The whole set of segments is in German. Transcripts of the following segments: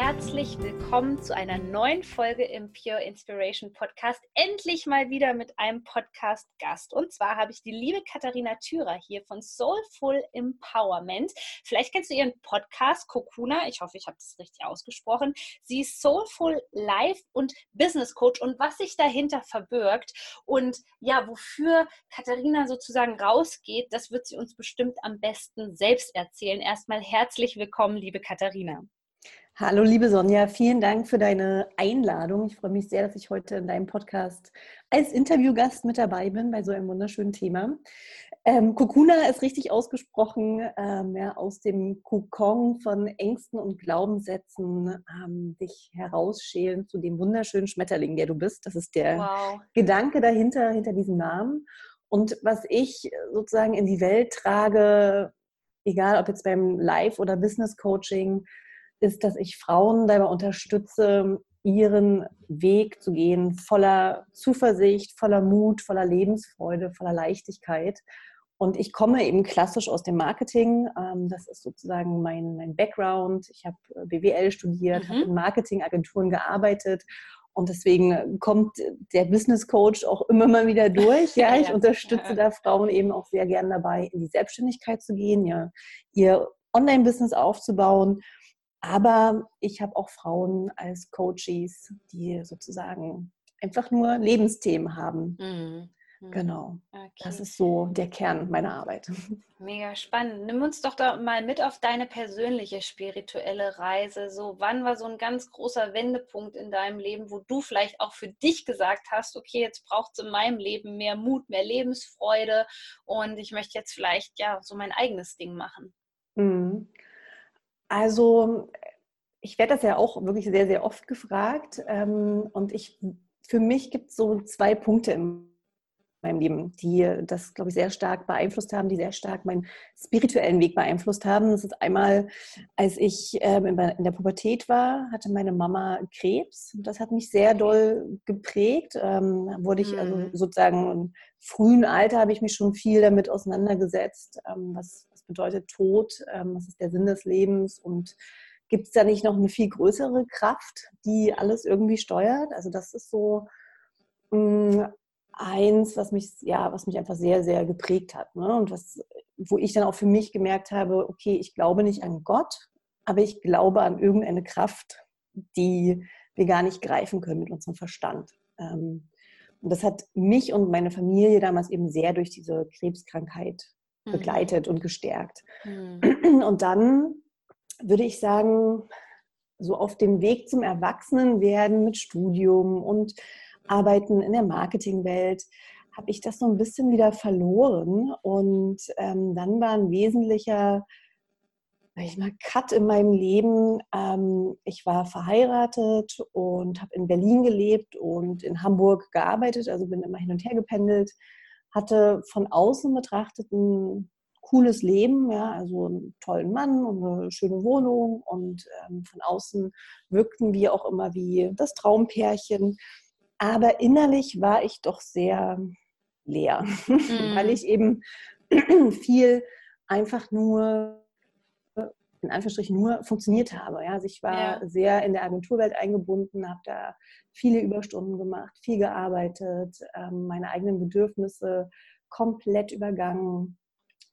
herzlich willkommen zu einer neuen Folge im Pure Inspiration Podcast. Endlich mal wieder mit einem Podcast-Gast. Und zwar habe ich die liebe Katharina Thürer hier von Soulful Empowerment. Vielleicht kennst du ihren Podcast Kokuna. Ich hoffe, ich habe das richtig ausgesprochen. Sie ist Soulful Life und Business Coach und was sich dahinter verbirgt und ja, wofür Katharina sozusagen rausgeht, das wird sie uns bestimmt am besten selbst erzählen. Erstmal herzlich willkommen, liebe Katharina. Hallo, liebe Sonja, vielen Dank für deine Einladung. Ich freue mich sehr, dass ich heute in deinem Podcast als Interviewgast mit dabei bin bei so einem wunderschönen Thema. Ähm, Kokuna ist richtig ausgesprochen, ähm, ja, aus dem Kokon von Ängsten und Glaubenssätzen ähm, dich herausschälen zu dem wunderschönen Schmetterling, der du bist. Das ist der wow. Gedanke dahinter, hinter diesem Namen. Und was ich sozusagen in die Welt trage, egal ob jetzt beim Live- oder Business-Coaching, ist, dass ich Frauen dabei unterstütze, ihren Weg zu gehen, voller Zuversicht, voller Mut, voller Lebensfreude, voller Leichtigkeit. Und ich komme eben klassisch aus dem Marketing. Ähm, das ist sozusagen mein, mein Background. Ich habe äh, BWL studiert, mhm. habe in Marketingagenturen gearbeitet. Und deswegen kommt der Business Coach auch immer mal wieder durch. Ja, ich unterstütze da Frauen eben auch sehr gern dabei, in die Selbstständigkeit zu gehen, ja, ihr Online-Business aufzubauen aber ich habe auch Frauen als Coaches, die sozusagen einfach nur Lebensthemen haben. Mhm. mhm. Genau. Okay. Das ist so der Kern meiner Arbeit. Mega spannend. Nimm uns doch da mal mit auf deine persönliche spirituelle Reise. So, wann war so ein ganz großer Wendepunkt in deinem Leben, wo du vielleicht auch für dich gesagt hast, okay, jetzt braucht es in meinem Leben mehr Mut, mehr Lebensfreude und ich möchte jetzt vielleicht ja so mein eigenes Ding machen. Mhm. Also ich werde das ja auch wirklich sehr, sehr oft gefragt. Ähm, und ich, für mich gibt es so zwei Punkte in meinem Leben, die das, glaube ich, sehr stark beeinflusst haben, die sehr stark meinen spirituellen Weg beeinflusst haben. Das ist einmal, als ich ähm, in der Pubertät war, hatte meine Mama Krebs. Das hat mich sehr doll geprägt. Ähm, wurde ich also mhm. sozusagen im frühen Alter habe ich mich schon viel damit auseinandergesetzt, was bedeutet Tod, ähm, was ist der Sinn des Lebens und gibt es da nicht noch eine viel größere Kraft, die alles irgendwie steuert? Also das ist so mh, mm, eins, was mich, ja, was mich einfach sehr, sehr geprägt hat. Ne? Und was, wo ich dann auch für mich gemerkt habe, okay, ich glaube nicht an Gott, aber ich glaube an irgendeine Kraft, die wir gar nicht greifen können mit unserem Verstand. Ähm, und das hat mich und meine Familie damals eben sehr durch diese Krebskrankheit Mhm. begleitet und gestärkt. Mhm. Und dann würde ich sagen, so auf dem Weg zum Erwachsenenwerden mit Studium und Arbeiten in der Marketingwelt habe ich das so ein bisschen wieder verloren. Und ähm, dann war ein wesentlicher ich mal, Cut in meinem Leben. Ähm, ich war verheiratet und habe in Berlin gelebt und in Hamburg gearbeitet, also bin immer hin und her gependelt hatte von außen betrachtet ein cooles Leben, ja, also einen tollen Mann und eine schöne Wohnung und ähm, von außen wirkten wir auch immer wie das Traumpärchen. Aber innerlich war ich doch sehr leer, mhm. weil ich eben viel einfach nur in Anführungsstrichen nur funktioniert habe. Ja, also ich war ja. sehr in der Agenturwelt eingebunden, habe da viele Überstunden gemacht, viel gearbeitet, ähm, meine eigenen Bedürfnisse komplett übergangen.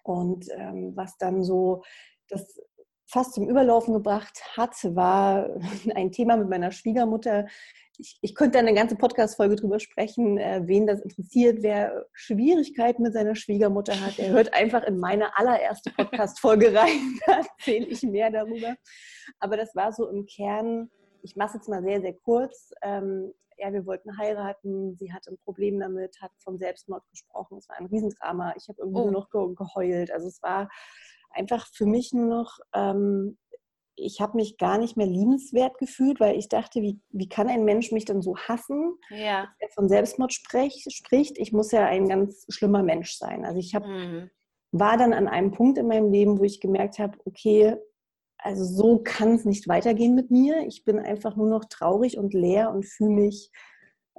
Und ähm, was dann so das fast zum Überlaufen gebracht hat, war ein Thema mit meiner Schwiegermutter, ich, ich könnte eine ganze Podcast-Folge drüber sprechen, äh, wen das interessiert, wer Schwierigkeiten mit seiner Schwiegermutter hat. Er hört einfach in meine allererste Podcast-Folge rein. Da erzähle ich mehr darüber. Aber das war so im Kern, ich mache es jetzt mal sehr, sehr kurz. Ähm, ja, wir wollten heiraten, sie hatte ein Problem damit, hat vom Selbstmord gesprochen. Es war ein Riesendrama. Ich habe irgendwie oh. nur noch ge geheult. Also es war einfach für mich nur noch ähm, ich habe mich gar nicht mehr liebenswert gefühlt, weil ich dachte, wie, wie kann ein Mensch mich denn so hassen, ja. dass er von Selbstmord sprech, spricht? Ich muss ja ein ganz schlimmer Mensch sein. Also ich habe mhm. war dann an einem Punkt in meinem Leben, wo ich gemerkt habe, okay, also so kann es nicht weitergehen mit mir. Ich bin einfach nur noch traurig und leer und fühle mich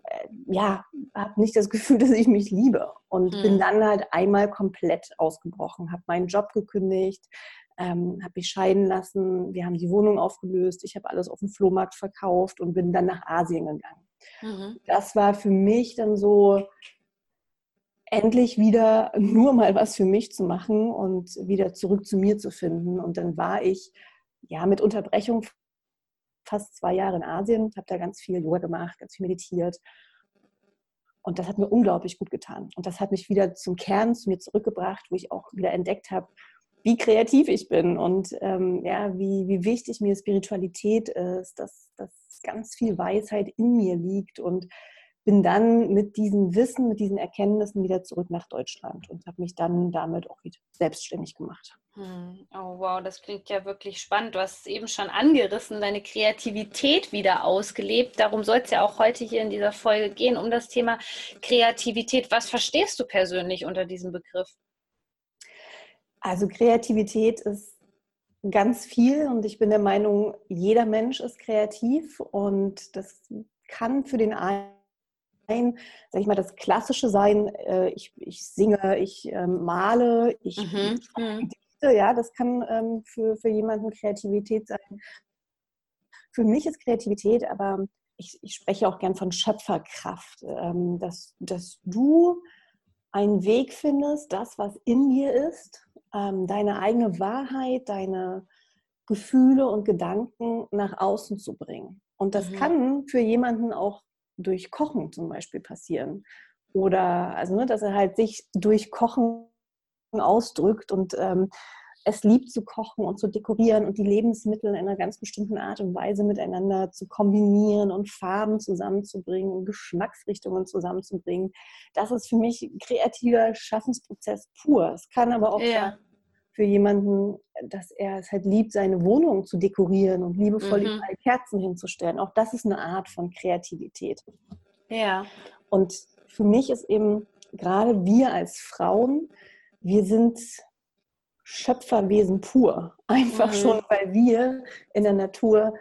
äh, ja, habe nicht das Gefühl, dass ich mich liebe. Und mhm. bin dann halt einmal komplett ausgebrochen, habe meinen Job gekündigt, ähm, habe mich scheiden lassen, wir haben die Wohnung aufgelöst, ich habe alles auf dem Flohmarkt verkauft und bin dann nach Asien gegangen. Mhm. Das war für mich dann so, endlich wieder nur mal was für mich zu machen und wieder zurück zu mir zu finden. Und dann war ich ja mit Unterbrechung fast zwei Jahre in Asien, habe da ganz viel Yoga gemacht, ganz viel meditiert. Und das hat mir unglaublich gut getan. Und das hat mich wieder zum Kern zu mir zurückgebracht, wo ich auch wieder entdeckt habe, wie kreativ ich bin und ähm, ja, wie, wie wichtig mir Spiritualität ist, dass, dass ganz viel Weisheit in mir liegt und bin dann mit diesem Wissen, mit diesen Erkenntnissen wieder zurück nach Deutschland und habe mich dann damit auch wieder selbstständig gemacht. Hm. Oh wow, das klingt ja wirklich spannend. Du hast es eben schon angerissen, deine Kreativität wieder ausgelebt. Darum soll es ja auch heute hier in dieser Folge gehen, um das Thema Kreativität. Was verstehst du persönlich unter diesem Begriff? Also Kreativität ist ganz viel und ich bin der Meinung, jeder Mensch ist kreativ und das kann für den einen, sag ich mal, das Klassische sein, äh, ich, ich singe, ich ähm, male, ich mhm. mhm. Ja, das kann ähm, für, für jemanden Kreativität sein. Für mich ist Kreativität, aber ich, ich spreche auch gern von Schöpferkraft, ähm, dass, dass du einen Weg findest, das, was in dir ist, ähm, deine eigene Wahrheit, deine Gefühle und Gedanken nach außen zu bringen. Und das mhm. kann für jemanden auch durch Kochen zum Beispiel passieren. Oder also, ne, dass er halt sich durch Kochen ausdrückt und ähm, es liebt zu kochen und zu dekorieren und die Lebensmittel in einer ganz bestimmten Art und Weise miteinander zu kombinieren und Farben zusammenzubringen und Geschmacksrichtungen zusammenzubringen. Das ist für mich kreativer Schaffensprozess pur. Es kann aber auch ja für jemanden, dass er es halt liebt, seine Wohnung zu dekorieren und liebevoll mhm. überall Kerzen hinzustellen. Auch das ist eine Art von Kreativität. Ja. Und für mich ist eben gerade wir als Frauen, wir sind Schöpferwesen pur. Einfach mhm. schon, weil wir in der Natur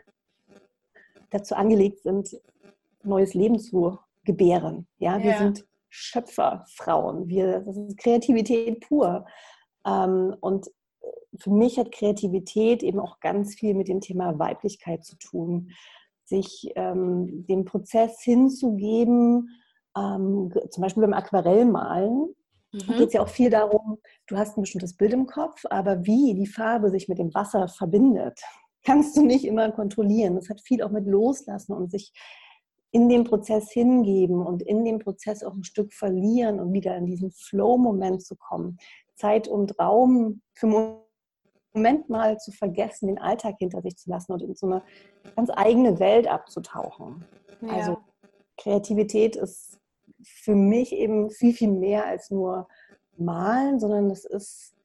dazu angelegt sind, neues Leben zu gebären. Ja, wir ja. sind Schöpferfrauen. Wir, das ist Kreativität pur. Ähm, und für mich hat Kreativität eben auch ganz viel mit dem Thema Weiblichkeit zu tun. Sich ähm, dem Prozess hinzugeben, ähm, zum Beispiel beim Aquarellmalen, mhm. geht es ja auch viel darum, du hast ein bestimmtes Bild im Kopf, aber wie die Farbe sich mit dem Wasser verbindet, kannst du nicht immer kontrollieren. Das hat viel auch mit Loslassen und sich in den Prozess hingeben und in dem Prozess auch ein Stück verlieren und wieder in diesen Flow-Moment zu kommen. Zeit und Raum für einen Moment mal zu vergessen, den Alltag hinter sich zu lassen und in so eine ganz eigene Welt abzutauchen. Ja. Also Kreativität ist für mich eben viel, viel mehr als nur Malen, sondern es ist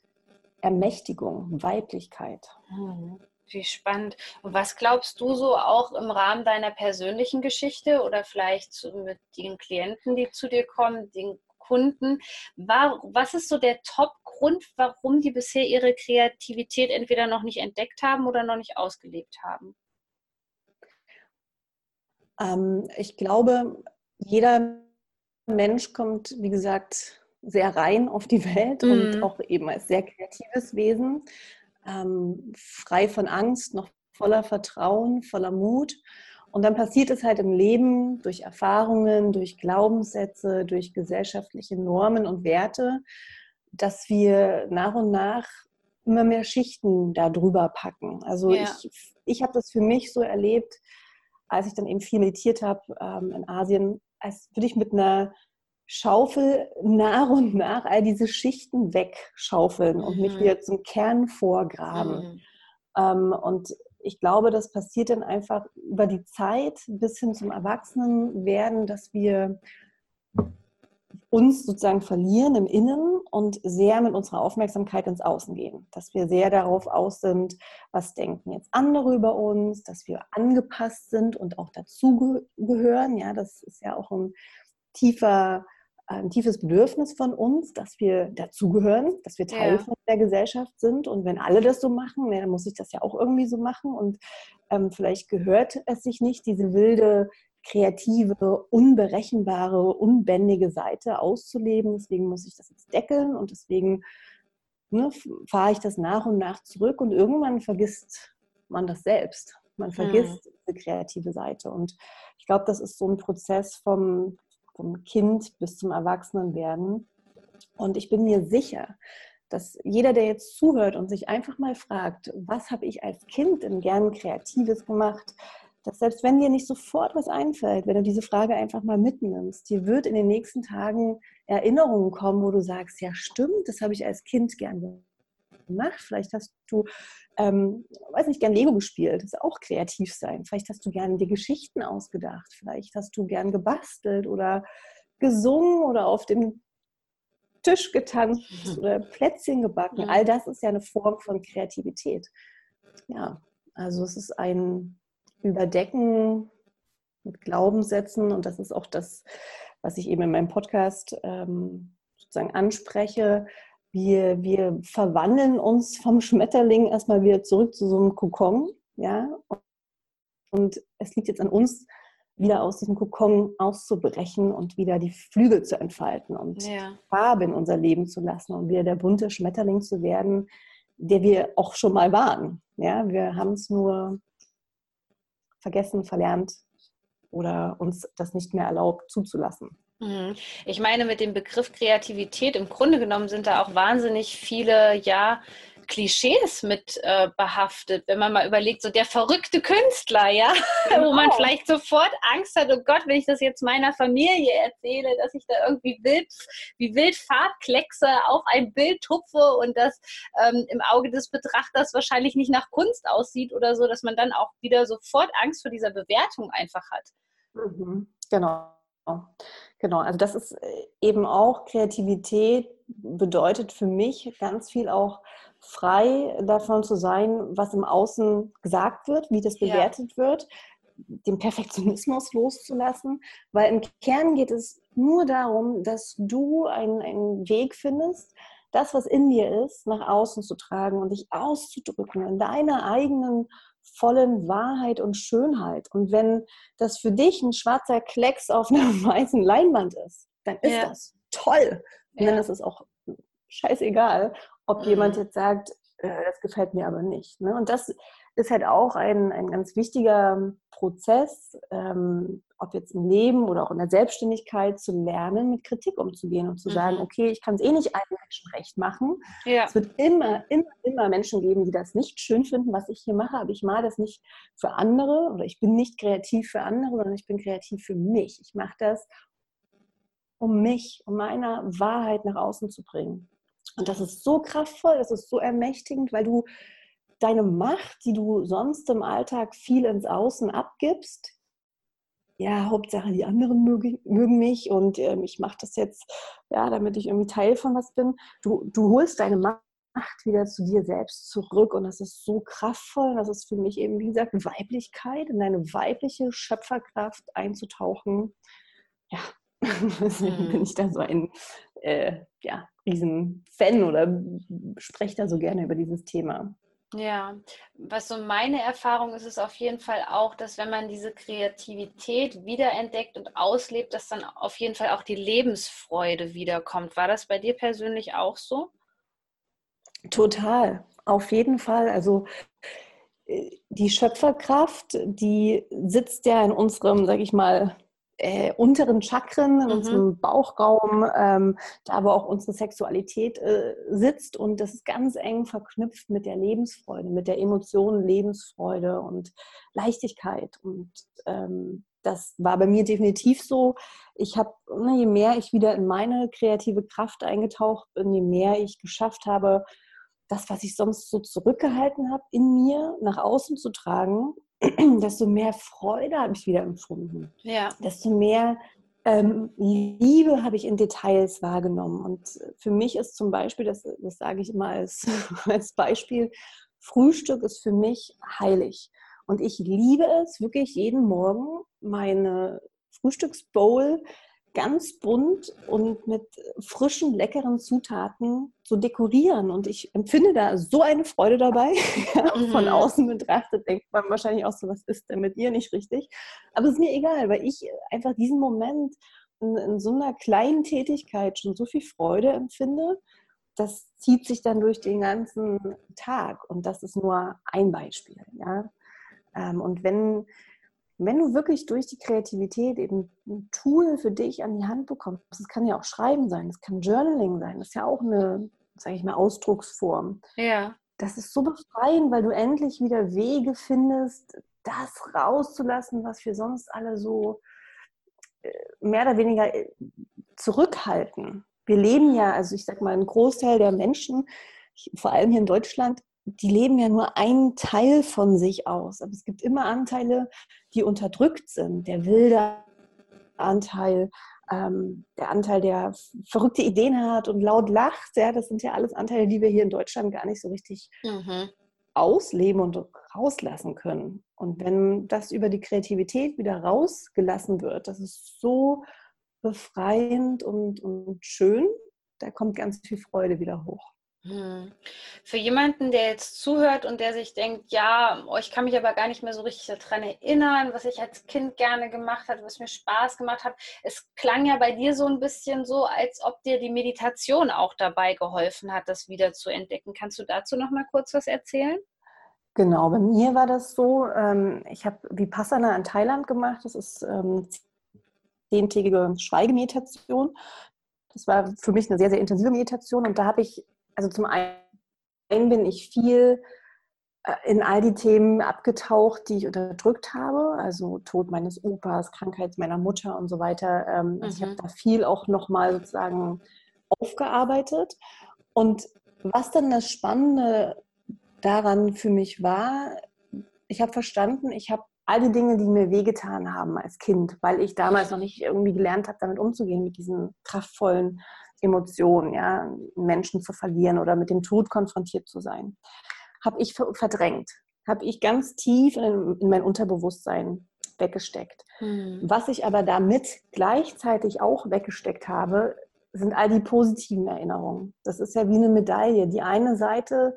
Ermächtigung, Weiblichkeit. Mhm. Wie spannend. Und was glaubst du so auch im Rahmen deiner persönlichen Geschichte oder vielleicht mit den Klienten, die zu dir kommen, den Kunden. War, was ist so der Top-Grund, warum die bisher ihre Kreativität entweder noch nicht entdeckt haben oder noch nicht ausgelebt haben? Ähm, ich glaube, jeder Mensch kommt, wie gesagt, sehr rein auf die Welt mm. und mhm. auch eben als sehr kreatives Wesen, ähm, frei von Angst, noch voller Vertrauen, voller Mut. Und dann passiert es halt im Leben durch Erfahrungen, durch Glaubenssätze, durch gesellschaftliche Normen und Werte, dass wir nach und nach immer mehr Schichten da drüber packen. Also ja. ich, ich habe das für mich so erlebt, als ich dann eben viel meditiert habe ähm, in Asien, als würde ich mit einer Schaufel nach und nach all diese Schichten wegschaufeln mhm. und mich mhm. wieder zum Kern vorgraben. Mhm. Ähm, und ich glaube, das passiert dann einfach über die Zeit bis hin zum Erwachsenenwerden, dass wir uns sozusagen verlieren im Innen und sehr mit unserer Aufmerksamkeit ins Außen gehen. Dass wir sehr darauf aus sind, was denken jetzt andere über uns, dass wir angepasst sind und auch dazugehören. Ja, das ist ja auch ein tiefer, ein tiefes Bedürfnis von uns, dass wir dazugehören, dass wir Teil ja. von der Gesellschaft sind. Und wenn alle das so machen, ne, dann muss ich das ja auch irgendwie so machen. Und ähm, vielleicht gehört es sich nicht, diese wilde kreative, unberechenbare, unbändige Seite auszuleben. Deswegen muss ich das jetzt deckeln und deswegen ne, fahre ich das nach und nach zurück und irgendwann vergisst man das selbst. Man vergisst hm. diese kreative Seite. Und ich glaube, das ist so ein Prozess vom, vom Kind bis zum Erwachsenenwerden. Und ich bin mir sicher, dass jeder, der jetzt zuhört und sich einfach mal fragt, was habe ich als Kind denn gern Kreatives gemacht, dass selbst wenn dir nicht sofort was einfällt, wenn du diese Frage einfach mal mitnimmst, dir wird in den nächsten Tagen Erinnerungen kommen, wo du sagst, ja stimmt, das habe ich als Kind gern gemacht. Vielleicht hast du, ähm, weiß nicht, gern Lego gespielt, das ist auch kreativ sein. Vielleicht hast du gern dir Geschichten ausgedacht, vielleicht hast du gern gebastelt oder gesungen oder auf dem Tisch getanzt oder Plätzchen gebacken. All das ist ja eine Form von Kreativität. Ja, also es ist ein überdecken mit Glaubenssätzen. Und das ist auch das, was ich eben in meinem Podcast ähm, sozusagen anspreche. Wir, wir verwandeln uns vom Schmetterling erstmal wieder zurück zu so einem Kokon. Ja? Und es liegt jetzt an uns, wieder aus diesem Kokon auszubrechen und wieder die Flügel zu entfalten und ja. Farbe in unser Leben zu lassen und wieder der bunte Schmetterling zu werden, der wir auch schon mal waren. Ja, wir haben es nur vergessen, verlernt oder uns das nicht mehr erlaubt zuzulassen. Mhm. Ich meine, mit dem Begriff Kreativität, im Grunde genommen sind da auch wahnsinnig viele, ja, Klischees mit äh, behaftet, wenn man mal überlegt, so der verrückte Künstler, ja, genau. wo man genau. vielleicht sofort Angst hat, oh Gott, wenn ich das jetzt meiner Familie erzähle, dass ich da irgendwie wild, wie wild Farbkleckse auf ein Bild tupfe und das ähm, im Auge des Betrachters wahrscheinlich nicht nach Kunst aussieht oder so, dass man dann auch wieder sofort Angst vor dieser Bewertung einfach hat. Mhm. Genau. Genau, also das ist äh, eben auch Kreativität bedeutet für mich ganz viel auch frei davon zu sein, was im Außen gesagt wird, wie das bewertet ja. wird, den Perfektionismus loszulassen, weil im Kern geht es nur darum, dass du einen, einen Weg findest, das, was in dir ist, nach außen zu tragen und dich auszudrücken in deiner eigenen vollen Wahrheit und Schönheit. Und wenn das für dich ein schwarzer Klecks auf einer weißen Leinwand ist, dann ist ja. das toll. Und ja. dann ist es auch scheißegal, ob mhm. jemand jetzt sagt, äh, das gefällt mir aber nicht. Ne? Und das ist halt auch ein, ein ganz wichtiger Prozess, ähm, ob jetzt im Leben oder auch in der Selbstständigkeit, zu lernen, mit Kritik umzugehen und zu mhm. sagen, okay, ich kann es eh nicht allen Menschen recht machen. Ja. Es wird immer, immer, immer Menschen geben, die das nicht schön finden, was ich hier mache, aber ich mache das nicht für andere oder ich bin nicht kreativ für andere, sondern ich bin kreativ für mich. Ich mache das, um mich, um meine Wahrheit nach außen zu bringen. Und das ist so kraftvoll, das ist so ermächtigend, weil du deine Macht, die du sonst im Alltag viel ins Außen abgibst, ja, Hauptsache die anderen mögen, mich und ähm, ich mache das jetzt, ja, damit ich irgendwie Teil von was bin. Du, du holst deine Macht wieder zu dir selbst zurück und das ist so kraftvoll. Das ist für mich eben, wie gesagt, Weiblichkeit, in deine weibliche Schöpferkraft einzutauchen. Ja, deswegen bin mhm. ich da so ein äh, ja, riesen Fan oder spreche da so gerne über dieses Thema. Ja, was so meine Erfahrung ist, ist auf jeden Fall auch, dass wenn man diese Kreativität wiederentdeckt und auslebt, dass dann auf jeden Fall auch die Lebensfreude wiederkommt. War das bei dir persönlich auch so? Total, auf jeden Fall. Also äh, die Schöpferkraft, die sitzt ja in unserem, sag ich mal, äh, unteren Chakren, in mhm. unserem Bauchraum, ähm, da wo auch unsere Sexualität äh, sitzt. Und das ist ganz eng verknüpft mit der Lebensfreude, mit der Emotion Lebensfreude und Leichtigkeit. Und ähm, das war bei mir definitiv so. Ich habe, ne, je mehr ich wieder in meine kreative Kraft eingetaucht bin, je mehr ich geschafft habe, das, was ich sonst so zurückgehalten habe, in mir nach außen zu tragen, desto mehr Freude habe ich wieder empfunden. Ja. Desto mehr Ähm, Liebe habe ich in Details wahrgenommen. Und für mich ist zum Beispiel, das, das sage ich immer als, als Beispiel, Frühstück ist für mich heilig. Und ich liebe es wirklich jeden Morgen, meine Frühstücksbowl ganz bunt und mit frischen, leckeren Zutaten zu dekorieren. Und ich empfinde da so eine Freude dabei. Mhm. Von außen betrachtet denkt man wahrscheinlich auch so, was ist denn mit ihr nicht richtig? Aber es ist mir egal, weil ich einfach diesen Moment in, in so einer kleinen Tätigkeit schon so viel Freude empfinde. Das zieht sich dann durch den ganzen Tag. Und das ist nur ein Beispiel. Ja? Ähm, und wenn wenn du wirklich durch die Kreativität eben ein Tool für dich an die Hand bekommst, das kann ja auch Schreiben sein, das kann Journaling sein, das ist ja auch eine, sage ich mal, Ausdrucksform. Ja. Das ist so befreiend, weil du endlich wieder Wege findest, das rauszulassen, was wir sonst alle so äh, mehr oder weniger äh, zurückhalten. Wir leben ja, also ich sag mal, ein Großteil der Menschen, vor allem hier in Deutschland, die leben ja nur einen Teil von sich aus. Aber es gibt immer Anteile, die unterdrückt sind. Der wilde Anteil, ähm, der Anteil, der verrückte Ideen hat und laut lacht. Ja, das sind ja alles Anteile, die wir hier in Deutschland gar nicht so richtig mhm. ausleben und rauslassen können. Und wenn das über die Kreativität wieder rausgelassen wird, das ist so befreiend und, und schön, da kommt ganz viel Freude wieder hoch. Hm. Für jemanden, der jetzt zuhört und der sich denkt, ja, oh, ich kann mich aber gar nicht mehr so richtig daran erinnern, was ich als Kind gerne gemacht habe, was mir Spaß gemacht hat. Es klang ja bei dir so ein bisschen so, als ob dir die Meditation auch dabei geholfen hat, das wieder zu entdecken. Kannst du dazu noch mal kurz was erzählen? Genau, bei mir war das so, ähm, ich habe Vipassana in Thailand gemacht. Das ist ähm, zehntägige Schweigemeditation. Das war für mich eine sehr, sehr intensive Meditation und da habe ich also zum einen bin ich viel äh, in all die Themen abgetaucht, die ich unterdrückt habe, also Tod meines Opas, Krankheit meiner Mutter und so weiter. Ähm, also mhm. ich habe da viel auch nochmal sozusagen aufgearbeitet. Und was dann das Spannende daran für mich war, ich habe verstanden, ich habe all die Dinge, die mir wehgetan haben als Kind, weil ich damals noch nicht irgendwie gelernt habe, damit umzugehen, mit diesen kraftvollen Emotionen, ja, Menschen zu verlieren oder mit dem Tod konfrontiert zu sein, habe ich verdrängt, habe ich ganz tief in, in, mein Unterbewusstsein weggesteckt. Hm. Was ich aber damit gleichzeitig auch weggesteckt habe, sind all die positiven Erinnerungen. Das ist ja wie eine Medaille. Die eine Seite,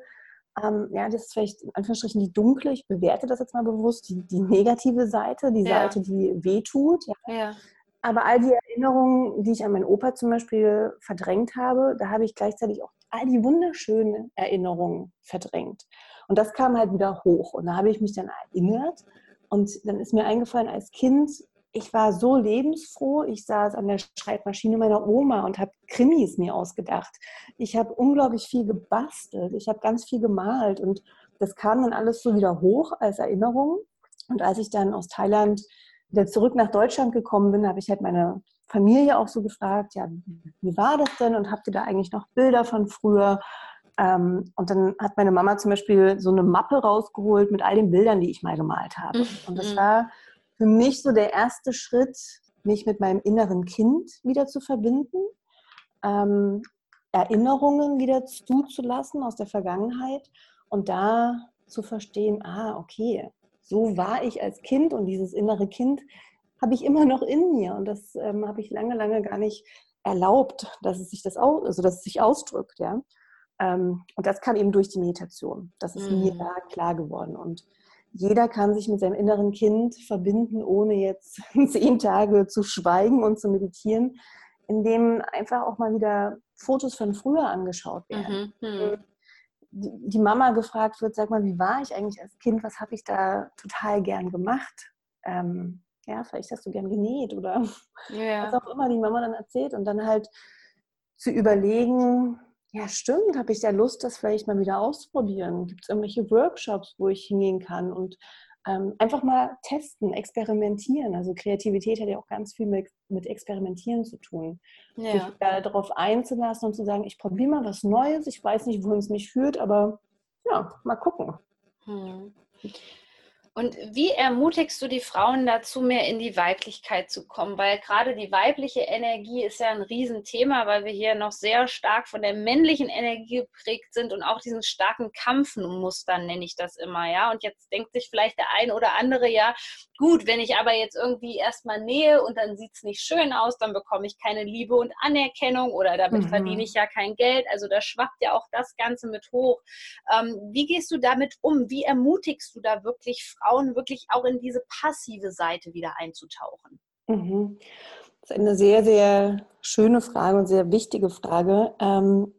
ähm, ja, das ist vielleicht in Anführungsstrichen die dunkle, ich bewerte das jetzt mal bewusst, die, die negative Seite, die ja. Seite, die wehtut. Ja. ja. Aber all die Erinnerungen, die ich an meinen Opa zum Beispiel verdrängt habe, da habe ich gleichzeitig auch all die wunderschönen Erinnerungen verdrängt. Und das kam halt wieder hoch. Und da habe ich mich dann erinnert. Und dann ist mir eingefallen, als Kind, ich war so lebensfroh. Ich saß an der Schreibmaschine meiner Oma und habe Krimis mir ausgedacht. Ich habe unglaublich viel gebastelt. Ich habe ganz viel gemalt. Und das kam dann alles so wieder hoch als Erinnerung. Und als ich dann aus Thailand wieder zurück nach Deutschland gekommen bin, habe ich halt meine Familie auch so gefragt, ja, wie war das denn und habt ihr da eigentlich noch Bilder von früher? Ähm, und dann hat meine Mama zum Beispiel so eine Mappe rausgeholt mit all den Bildern, die ich mal gemalt habe. Mhm. Und das war für mich so der erste Schritt, mich mit meinem inneren Kind wieder zu verbinden, ähm, Erinnerungen wieder zuzulassen aus der Vergangenheit und da zu verstehen, ah, okay, so war ich als Kind und dieses innere Kind habe ich immer noch in mir und das ähm, habe ich lange, lange gar nicht erlaubt, dass es sich das aus, also dass es sich ausdrückt, ja. Ähm, und das kam eben durch die Meditation. Das ist mhm. mir da klar geworden und jeder kann sich mit seinem inneren Kind verbinden, ohne jetzt zehn Tage zu schweigen und zu meditieren, indem einfach auch mal wieder Fotos von früher angeschaut werden. Mhm. Die Mama gefragt wird, sag mal, wie war ich eigentlich als Kind? Was habe ich da total gern gemacht? Ähm, ja, vielleicht hast du gern genäht oder ja. was auch immer die Mama dann erzählt und dann halt zu überlegen, ja stimmt, habe ich da Lust, das vielleicht mal wieder auszuprobieren? Gibt es irgendwelche Workshops, wo ich hingehen kann und ähm, einfach mal testen, experimentieren. Also Kreativität hat ja auch ganz viel mit, mit Experimentieren zu tun. Ja. Sich darauf einzulassen und zu sagen, ich probiere mal was Neues, ich weiß nicht, wohin es mich führt, aber ja, mal gucken. Hm. Und wie ermutigst du die Frauen dazu, mehr in die Weiblichkeit zu kommen? Weil gerade die weibliche Energie ist ja ein Riesenthema, weil wir hier noch sehr stark von der männlichen Energie geprägt sind und auch diesen starken Kampfmustern nenne ich das immer, ja. Und jetzt denkt sich vielleicht der ein oder andere, ja, gut, wenn ich aber jetzt irgendwie erstmal nähe und dann sieht es nicht schön aus, dann bekomme ich keine Liebe und Anerkennung oder damit mhm. verdiene ich ja kein Geld. Also da schwappt ja auch das Ganze mit hoch. Ähm, wie gehst du damit um? Wie ermutigst du da wirklich Frauen? Frauen wirklich auch in diese passive Seite wieder einzutauchen? Mhm. Das ist eine sehr, sehr schöne Frage und sehr wichtige Frage. Ähm,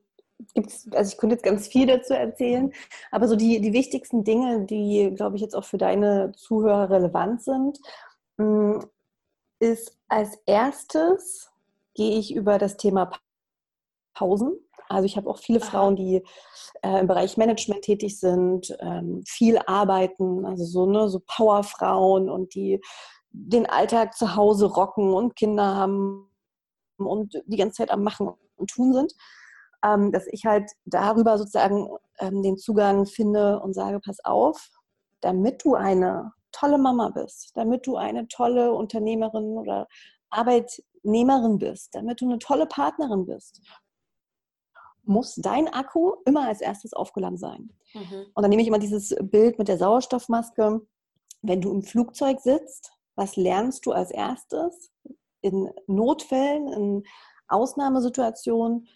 gibt's, also ich könnte jetzt ganz viel dazu erzählen, aber so die, die wichtigsten Dinge, die, glaube ich, jetzt auch für deine Zuhörer relevant sind, mm, ist als erstes gehe ich über das Thema Pausen. Also ich habe auch viele Frauen, die äh, im Bereich Management tätig sind, ähm, viel arbeiten, also so, ne, so Powerfrauen und die den Alltag zu Hause rocken und Kinder haben und die ganze Zeit am Machen und Tun sind. Ähm, dass ich halt darüber sozusagen ähm, den Zugang finde und sage, pass auf, damit du eine tolle Mama bist, damit du eine tolle Unternehmerin oder Arbeitnehmerin bist, damit du eine tolle Partnerin bist, muss dein Akku immer als erstes aufgeladen sein. Mhm. Und dann nehme ich immer dieses Bild mit der Sauerstoffmaske. Wenn du im Flugzeug sitzt, was lernst du als erstes? In Notfällen, in Ausnahmesituationen,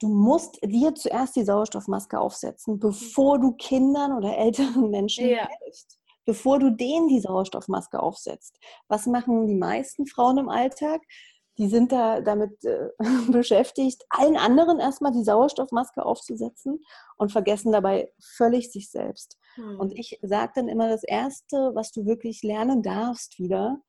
du musst dir zuerst die Sauerstoffmaske aufsetzen, bevor du Kindern oder älteren Menschen ja. hilfst. Bevor du denen die Sauerstoffmaske aufsetzt. Was machen die meisten Frauen im Alltag? Die sind da damit äh, beschäftigt, allen anderen erstmal die Sauerstoffmaske aufzusetzen und vergessen dabei völlig sich selbst. Hm. Und ich sage dann immer, das Erste, was du wirklich lernen darfst wieder,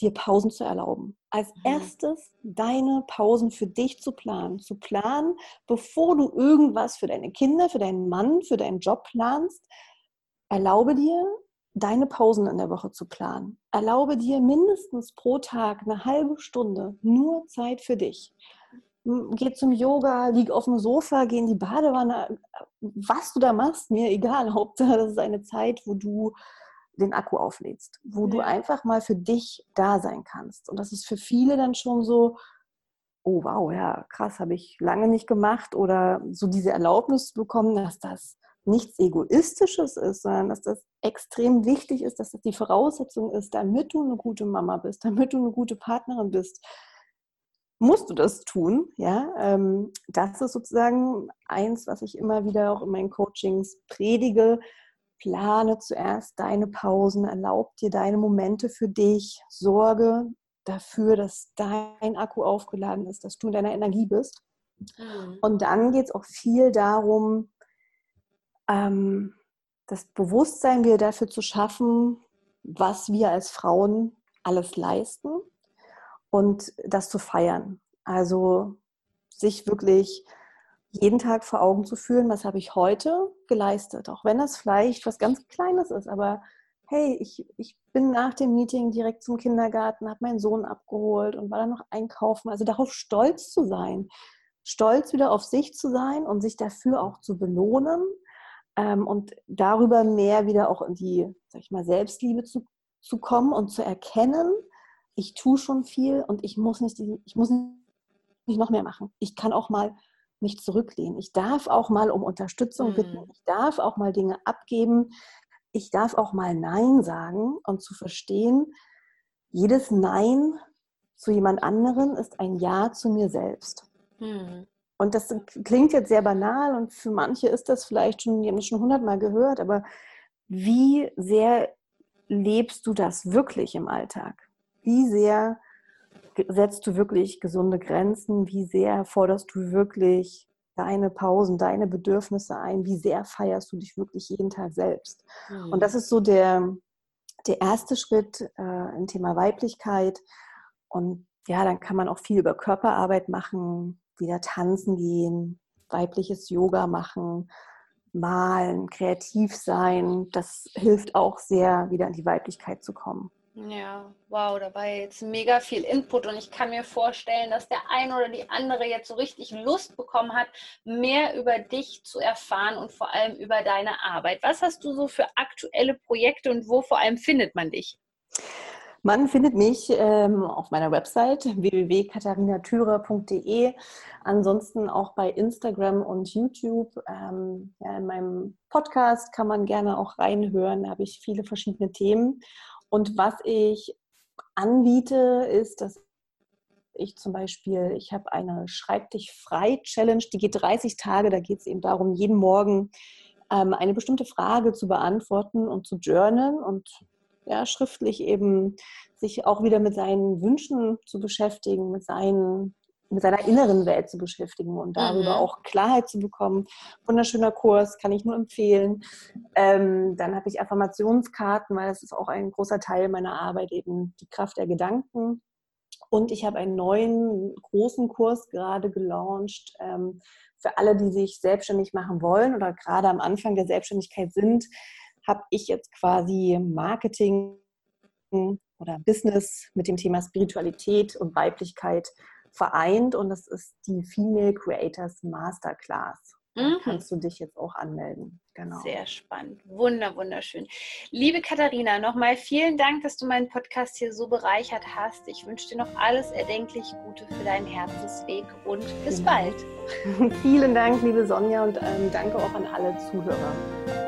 dir Pausen zu erlauben. Als hm. erstes deine Pausen für dich zu planen. Zu planen, bevor du irgendwas für deine Kinder, für deinen Mann, für deinen Job planst. Erlaube dir, deine Pausen in der Woche zu planen. Erlaube dir mindestens pro Tag eine halbe Stunde nur Zeit für dich. Geh zum Yoga, lieg auf dem Sofa, geh in die Badewanne. Was du da machst, mir egal. Hauptsache, das ist eine Zeit, wo du den Akku auflädst, wo ja. du einfach mal für dich da sein kannst. Und das ist für viele dann schon so, oh wow, ja, krass, habe ich lange nicht gemacht oder so diese Erlaubnis bekommen, dass das nichts Egoistisches ist, sondern dass das extrem wichtig ist, dass das die Voraussetzung ist, damit du eine gute Mama bist, damit du eine gute Partnerin bist, musst du das tun. Ja, ähm, das ist sozusagen eins, was ich immer wieder auch in meinen Coachings predige. Plane zuerst deine Pausen, erlaub dir deine Momente für dich, sorge dafür, dass dein Akku aufgeladen ist, dass du in deiner Energie bist. Mhm. Und dann geht es auch viel darum, ähm, das Bewusstsein wieder dafür zu schaffen, was wir als Frauen alles leisten und das zu feiern. Also sich wirklich jeden Tag vor Augen zu führen, was habe ich heute geleistet, auch wenn das vielleicht was ganz Kleines ist, aber hey, ich, ich bin nach dem Meeting direkt zum Kindergarten, habe meinen Sohn abgeholt und war dann noch einkaufen. Also darauf stolz zu sein, stolz wieder auf sich zu sein und sich dafür auch zu belohnen ähm, und darüber mehr wieder auch in die, sag ich mal, Selbstliebe zu, zu kommen und zu erkennen, ich tue schon viel und ich muss nicht, ich muss nicht noch mehr machen. Ich kann auch mal mich zurücklehnen. Ich darf auch mal um Unterstützung bitten. Mhm. Ich darf auch mal Dinge abgeben. Ich darf auch mal Nein sagen und zu verstehen, jedes Nein zu jemand anderen ist ein Ja zu mir selbst. Mhm. Und das klingt jetzt sehr banal und für manche ist das vielleicht schon, die haben das schon hundertmal gehört, aber wie sehr lebst du das wirklich im Alltag? Wie sehr setzt du wirklich gesunde Grenzen? Wie sehr forderst du wirklich deine Pausen, deine Bedürfnisse ein? Wie sehr feierst du dich wirklich jeden Tag selbst? Mhm. Und das ist so der, der erste Schritt äh, im Thema Weiblichkeit. Und ja, dann kann man auch viel über Körperarbeit machen, wieder tanzen gehen, weibliches Yoga machen, malen, kreativ sein. Das hilft auch sehr, wieder in die Weiblichkeit zu kommen. Ja, wow, da war jetzt mega viel Input und ich kann mir vorstellen, dass der eine oder die andere jetzt so richtig Lust bekommen hat, mehr über dich zu erfahren und vor allem über deine Arbeit. Was hast du so für aktuelle Projekte und wo vor allem findet man dich? Man findet mich ähm, auf meiner Website www.katharinatürer.de. Ansonsten auch bei Instagram und YouTube. Ähm, ja, in meinem Podcast kann man gerne auch reinhören. Da habe ich viele verschiedene Themen. Und was ich anbiete, ist, dass ich zum Beispiel, ich habe eine Schreib dich frei Challenge, die geht 30 Tage. Da geht es eben darum, jeden Morgen ähm, eine bestimmte Frage zu beantworten und zu journalen und ja, schriftlich eben sich auch wieder mit seinen Wünschen zu beschäftigen, mit seinen mit seiner inneren Welt zu beschäftigen und darüber mhm. auch Klarheit zu bekommen. Wunderschöner Kurs, kann ich nur empfehlen. Ähm, dann habe ich Affirmationskarten, weil das ist auch ein großer Teil meiner Arbeit, eben die Kraft der Gedanken. Und ich habe einen neuen großen Kurs gerade gelauncht ähm, für alle, die sich selbstständig machen wollen oder gerade am Anfang der Selbstständigkeit sind habe ich jetzt quasi Marketing oder Business mit dem Thema Spiritualität und Weiblichkeit vereint und das ist die Female Creators Masterclass. Mhm. kannst du dich jetzt auch anmelden. Genau. Sehr spannend. Wunder, wunderschön. Liebe Katharina, nochmal vielen Dank, dass du meinen Podcast hier so bereichert hast. Ich wünsche dir noch alles erdenklich Gute für deinen Herzensweg und bis genau. bald. Vielen Dank, liebe Sonja, und ähm, danke auch an alle Zuhörer.